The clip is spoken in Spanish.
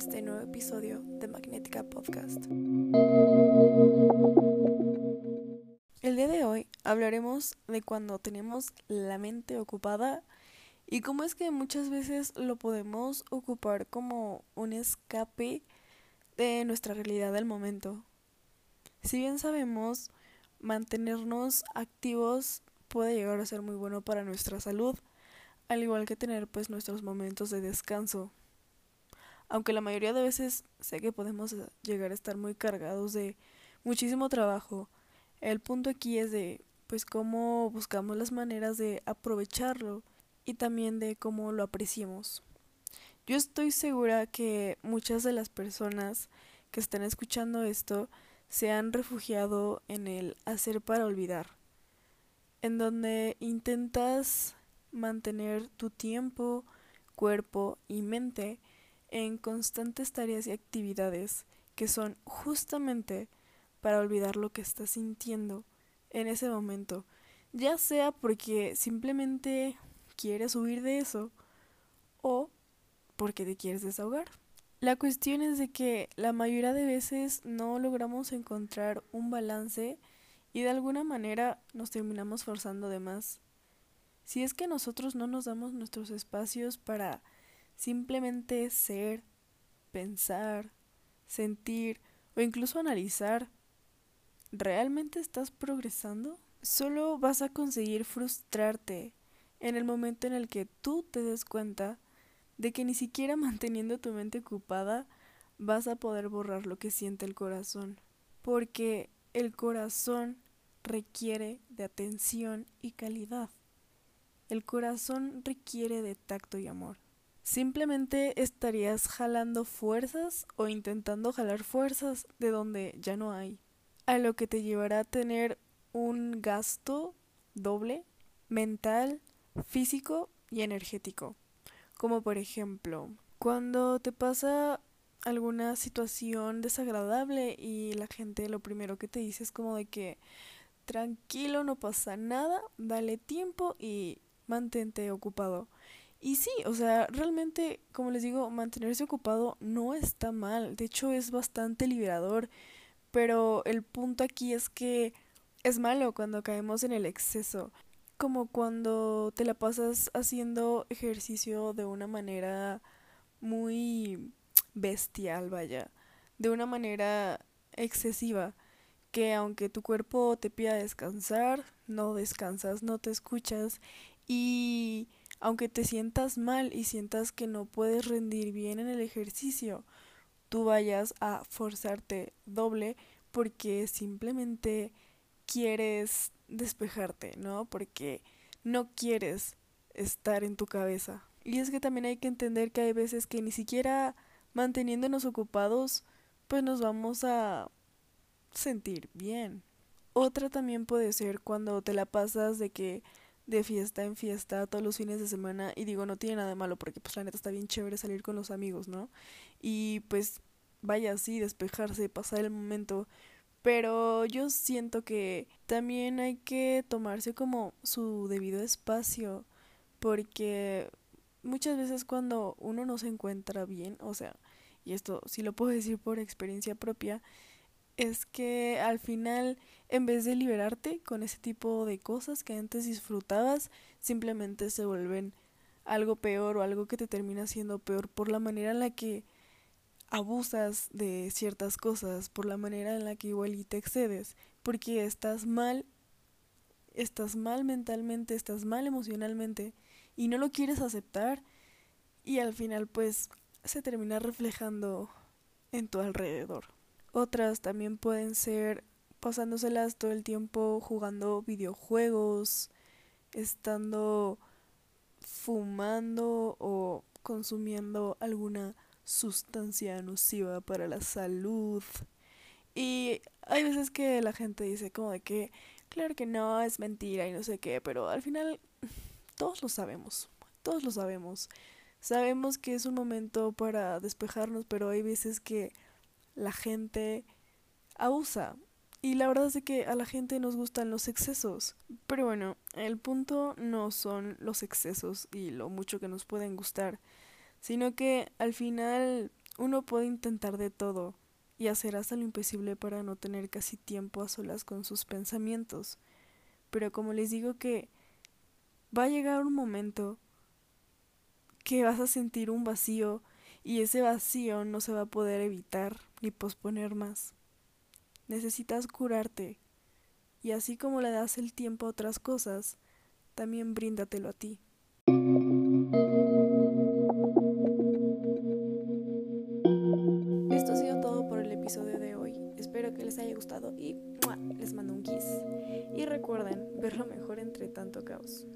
este nuevo episodio de Magnética Podcast. El día de hoy hablaremos de cuando tenemos la mente ocupada y cómo es que muchas veces lo podemos ocupar como un escape de nuestra realidad del momento. Si bien sabemos, mantenernos activos puede llegar a ser muy bueno para nuestra salud, al igual que tener pues nuestros momentos de descanso. Aunque la mayoría de veces sé que podemos llegar a estar muy cargados de muchísimo trabajo, el punto aquí es de pues cómo buscamos las maneras de aprovecharlo y también de cómo lo apreciemos. Yo estoy segura que muchas de las personas que están escuchando esto se han refugiado en el hacer para olvidar, en donde intentas mantener tu tiempo, cuerpo y mente en constantes tareas y actividades que son justamente para olvidar lo que estás sintiendo en ese momento, ya sea porque simplemente quieres huir de eso o porque te quieres desahogar. La cuestión es de que la mayoría de veces no logramos encontrar un balance y de alguna manera nos terminamos forzando de más si es que nosotros no nos damos nuestros espacios para simplemente ser, pensar, sentir o incluso analizar, ¿realmente estás progresando? Solo vas a conseguir frustrarte en el momento en el que tú te des cuenta de que ni siquiera manteniendo tu mente ocupada vas a poder borrar lo que siente el corazón, porque el corazón requiere de atención y calidad. El corazón requiere de tacto y amor. Simplemente estarías jalando fuerzas o intentando jalar fuerzas de donde ya no hay, a lo que te llevará a tener un gasto doble mental, físico y energético. Como por ejemplo, cuando te pasa alguna situación desagradable y la gente lo primero que te dice es como de que tranquilo, no pasa nada, dale tiempo y mantente ocupado. Y sí, o sea, realmente, como les digo, mantenerse ocupado no está mal, de hecho es bastante liberador, pero el punto aquí es que es malo cuando caemos en el exceso, como cuando te la pasas haciendo ejercicio de una manera muy bestial, vaya, de una manera excesiva, que aunque tu cuerpo te pida descansar, no descansas, no te escuchas. Y aunque te sientas mal y sientas que no puedes rendir bien en el ejercicio, tú vayas a forzarte doble porque simplemente quieres despejarte, ¿no? Porque no quieres estar en tu cabeza. Y es que también hay que entender que hay veces que ni siquiera manteniéndonos ocupados, pues nos vamos a sentir bien. Otra también puede ser cuando te la pasas de que de fiesta en fiesta todos los fines de semana y digo no tiene nada de malo porque pues la neta está bien chévere salir con los amigos, ¿no? Y pues vaya así, despejarse, pasar el momento, pero yo siento que también hay que tomarse como su debido espacio porque muchas veces cuando uno no se encuentra bien, o sea, y esto sí lo puedo decir por experiencia propia, es que al final, en vez de liberarte con ese tipo de cosas que antes disfrutabas, simplemente se vuelven algo peor o algo que te termina siendo peor por la manera en la que abusas de ciertas cosas, por la manera en la que igual y te excedes, porque estás mal, estás mal mentalmente, estás mal emocionalmente y no lo quieres aceptar y al final pues se termina reflejando en tu alrededor. Otras también pueden ser pasándoselas todo el tiempo jugando videojuegos, estando fumando o consumiendo alguna sustancia nociva para la salud. Y hay veces que la gente dice como de que, claro que no, es mentira y no sé qué, pero al final todos lo sabemos, todos lo sabemos. Sabemos que es un momento para despejarnos, pero hay veces que la gente abusa. Y la verdad es que a la gente nos gustan los excesos. Pero bueno, el punto no son los excesos y lo mucho que nos pueden gustar, sino que al final uno puede intentar de todo y hacer hasta lo imposible para no tener casi tiempo a solas con sus pensamientos. Pero como les digo que va a llegar un momento que vas a sentir un vacío y ese vacío no se va a poder evitar ni posponer más. Necesitas curarte y así como le das el tiempo a otras cosas, también bríndatelo a ti. Esto ha sido todo por el episodio de hoy. Espero que les haya gustado y les mando un kiss. Y recuerden ver lo mejor entre tanto caos.